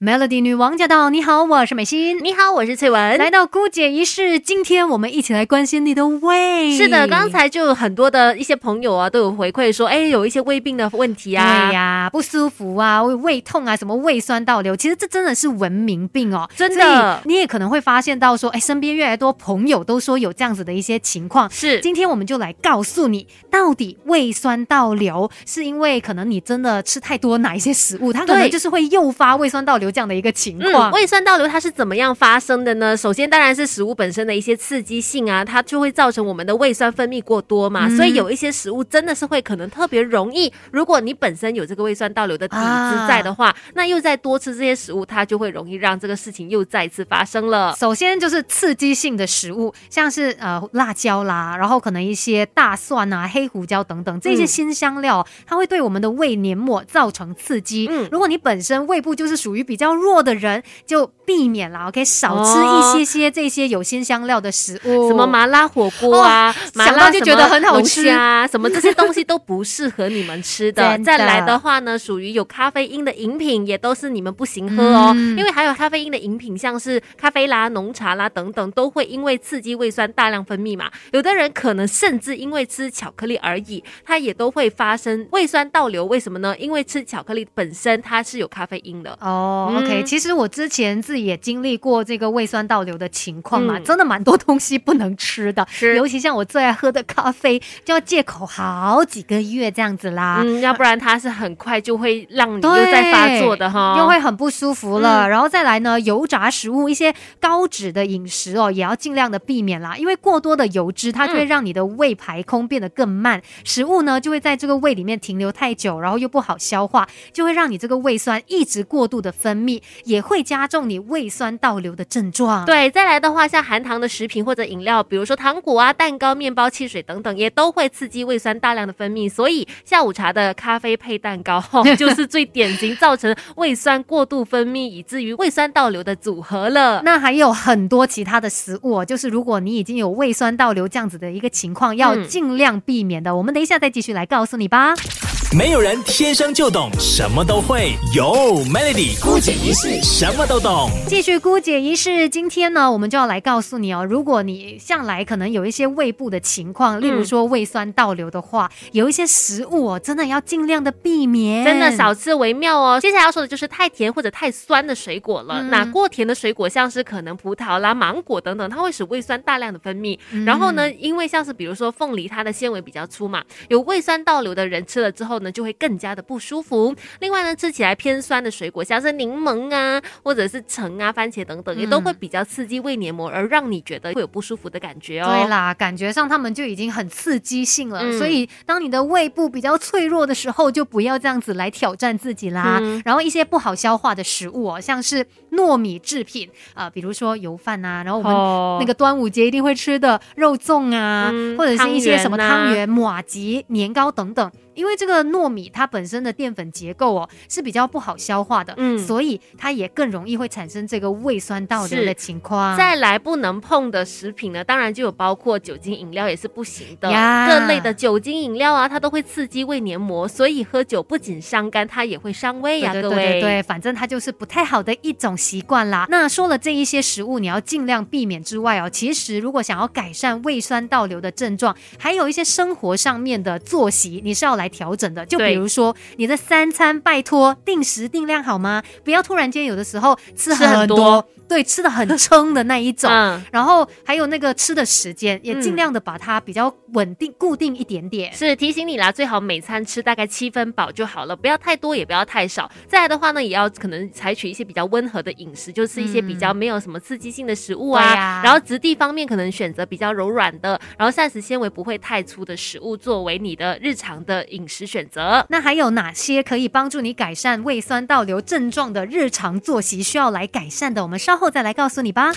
Melody 女王驾到！你好，我是美心。你好，我是翠文。来到姑姐仪式，今天我们一起来关心你的胃。是的，刚才就很多的一些朋友啊，都有回馈说，哎，有一些胃病的问题啊，对呀，不舒服啊，胃胃痛啊，什么胃酸倒流，其实这真的是文明病哦，真的。你也可能会发现到说，哎，身边越来越多朋友都说有这样子的一些情况。是，今天我们就来告诉你，到底胃酸倒流是因为可能你真的吃太多哪一些食物，它可能就是会诱发胃酸倒流这样的一个情况。胃酸倒流它是怎么样发生的呢？首先当然是食物本身的一些刺激性啊，它就会造成我们的胃酸分泌过多嘛。所以有一些食物真的是会可能特别容易，如果你本身有这个胃酸倒流的体质在的话，那又再多吃这些食物，它就会容易让这个事情又再次发生了。首先就是刺激性的食物，像是呃辣椒啦，然后可能一些大蒜啊、黑胡椒等等这些新香料，它会对我们的胃黏膜造成刺激。嗯，如果你本身胃部就是属于比较弱的人。就避免了，OK，少吃一些些这些有辛香料的食物，什么麻辣火锅啊，想到就觉得很好吃啊，什么这些东西都不适合你们吃的。再来的话呢，属于有咖啡因的饮品也都是你们不行喝哦，因为还有咖啡因的饮品，像是咖啡啦、浓茶啦等等，都会因为刺激胃酸大量分泌嘛。有的人可能甚至因为吃巧克力而已，它也都会发生胃酸倒流。为什么呢？因为吃巧克力本身它是有咖啡因的哦。OK，其实我之前自己也经历过这个胃酸倒流的情况嘛，真的蛮多东西不能吃的，尤其像我最爱喝的咖啡，就要戒口好几个月这样子啦。嗯，要不然它是很快就会让你又在发作的哈，又会很不舒服了。然后再来呢，油炸食物、一些高脂的饮食哦，也要尽量的避免啦，因为过多的油脂它就会让你的胃排空变得更慢，食物呢就会在这个胃里面停留太久，然后又不好消化，就会让你这个胃酸一直过度的分泌，也会加。加重你胃酸倒流的症状。对，再来的话，像含糖的食品或者饮料，比如说糖果啊、蛋糕、面包、汽水等等，也都会刺激胃酸大量的分泌。所以下午茶的咖啡配蛋糕，就是最典型造成胃酸过度分泌，以至于胃酸倒流的组合了。那还有很多其他的食物，就是如果你已经有胃酸倒流这样子的一个情况，要尽量避免的。我们等一下再继续来告诉你吧。没有人天生就懂什么都会，有 Melody 姑姐一世什么都懂。继续姑姐一世，今天呢，我们就要来告诉你哦，如果你向来可能有一些胃部的情况，例如说胃酸倒流的话，有一些食物哦，真的要尽量的避免，真的少吃为妙哦。接下来要说的就是太甜或者太酸的水果了。那过甜的水果，像是可能葡萄啦、芒果等等，它会使胃酸大量的分泌。然后呢，因为像是比如说凤梨，它的纤维比较粗嘛，有胃酸倒流的人吃了之后。呢就会更加的不舒服。另外呢，吃起来偏酸的水果，像是柠檬啊，或者是橙啊、番茄等等，也都会比较刺激胃黏膜，而让你觉得会有不舒服的感觉哦。对啦，感觉上他们就已经很刺激性了。所以当你的胃部比较脆弱的时候，就不要这样子来挑战自己啦。然后一些不好消化的食物哦，像是糯米制品啊，比如说油饭啊，然后我们那个端午节一定会吃的肉粽啊，或者是一些什么汤圆、马吉、年糕等等。因为这个糯米它本身的淀粉结构哦是比较不好消化的，嗯，所以它也更容易会产生这个胃酸倒流的情况。再来不能碰的食品呢，当然就有包括酒精饮料也是不行的，各类的酒精饮料啊，它都会刺激胃黏膜，所以喝酒不仅伤肝，它也会伤胃呀，各位。对对对，反正它就是不太好的一种习惯啦。那说了这一些食物你要尽量避免之外哦，其实如果想要改善胃酸倒流的症状，还有一些生活上面的作息，你是要来。来调整的，就比如说你的三餐，拜托定时定量好吗？不要突然间有的时候吃很多。对，吃的很撑的那一种，然后还有那个吃的时间，也尽量的把它比较稳定、固定一点点。是提醒你啦，最好每餐吃大概七分饱就好了，不要太多，也不要太少。再来的话呢，也要可能采取一些比较温和的饮食，就吃一些比较没有什么刺激性的食物啊。然后质地方面，可能选择比较柔软的，然后膳食纤维不会太粗的食物作为你的日常的饮食选择。那还有哪些可以帮助你改善胃酸倒流症状的日常作息需要来改善的？我们稍。后再来告诉你吧。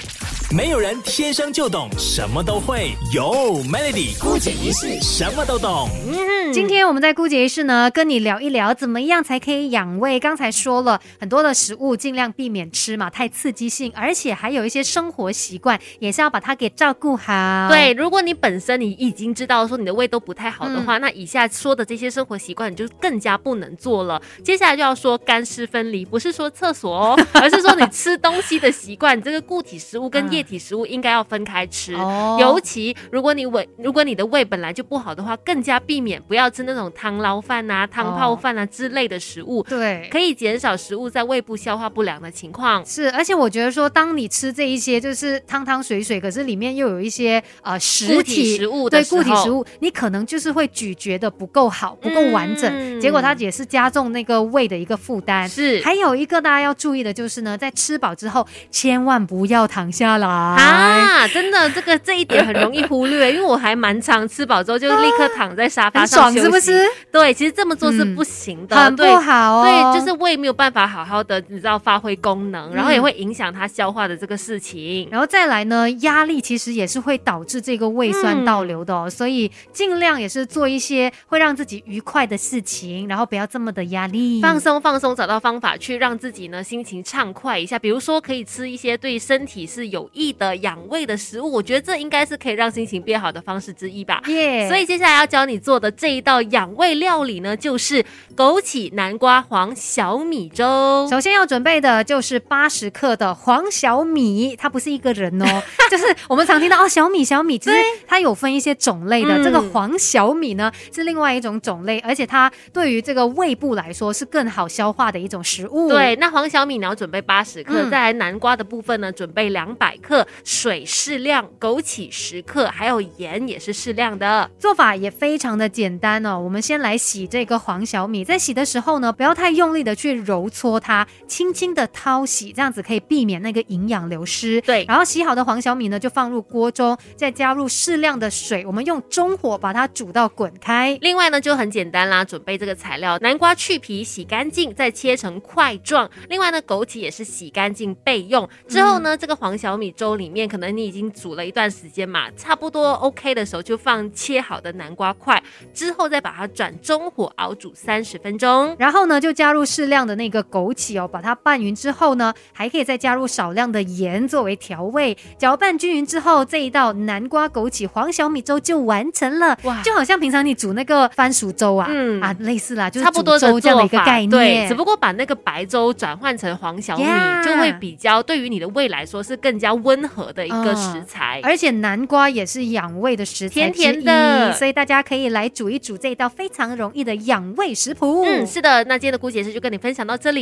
没有人天生就懂什么都会，有 Melody 姑姐一世什么都懂。嗯，今天我们在姑姐一世呢，跟你聊一聊怎么样才可以养胃。刚才说了很多的食物，尽量避免吃嘛，太刺激性，而且还有一些生活习惯，也是要把它给照顾好。对，如果你本身你已经知道说你的胃都不太好的话，那以下说的这些些生活习惯，你就更加不能做了。接下来就要说干湿分离，不是说厕所哦，而是说你吃东西的习惯，这个固体食物跟液体食物应该要分开吃。哦，尤其如果你胃如果你的胃本来就不好的话，更加避免不要吃那种汤捞饭啊、汤泡饭啊之类的食物。对，可以减少食物在胃部消化不良的情况。是，而且我觉得说，当你吃这一些就是汤汤水水，可是里面又有一些呃实体食物，对固体食物，你可能就是会咀嚼的不够好，不够完整，结果它也是加重那个胃的一个负担。是，还有一个大家要注意的就是呢，在吃饱之后千万不要躺下来啊！真的，这个这一点很容易忽略，因为我还蛮常吃饱之后就立刻躺在沙发上休息，是不是？对，其实这么做是不行的，很不好哦。对，就是胃没有办法好好的，你知道发挥功能，然后也会影响它消化的这个事情。然后再来呢，压力其实也是会导致这个胃酸倒流的哦，所以尽量也是做一些会让自己愉快的事情，然后不要这么的压力，放松放松，找到方法去让自己呢心情畅快一下。比如说可以吃一些对身体是有益的养胃的食物，我觉得这应该是可以让心情变好的方式之一吧。耶！所以接下来要教你做的这一道养胃料理呢，就是枸杞南瓜黄小米粥。首先要准备的就是八十克的黄小米，它不是一个人哦，就是我们常听到哦小米小米，其实它有分一些种类的。这个黄小米呢是另外一种种类，而且它对于这个胃部来说是更好消化的一种食物。对，那黄小米你要准备八十克，再来南瓜的部分呢，准备两百克，水适量，枸杞十克，还有盐也是适量的。做法也非常的简单哦，我们先来洗这个黄小米，在洗的时候呢，不要太用力的去揉搓它，轻轻的掏洗，这样子可以避免那个营养流失。对，然后洗好的黄小米呢，就放入锅中，再加入适量的水，我们用中火把它煮到滚开。另外呢，就很简单啦，准备这个材料：南瓜去皮洗干净，再切成块状。另外呢，枸杞也是洗干净备用。之后呢，这个黄小米粥里面，可能你已经煮了一段时间嘛，差不多 OK 的时候，就放切好的南瓜块，之后再把它转中火熬煮三十分钟。然后呢，就加入适量的那个枸杞哦，把它拌匀之后呢，还可以再加入少量的盐作为调味。搅拌均匀之后，这一道南瓜枸杞黄小米粥就完成了。哇，就好像平常你煮那个番薯粥啊，嗯啊，类似啦，就差不多粥这样的一个概念。对，只不过把那个白粥转换成黄小米，就会比较对于你的胃来说是更加温和的一个食材。而且南瓜也是养胃的食材，甜甜的，所以大家可以来煮一煮这一道非常容易的养胃食谱。嗯，是的，那今天的姑姐是就跟你分享到这里。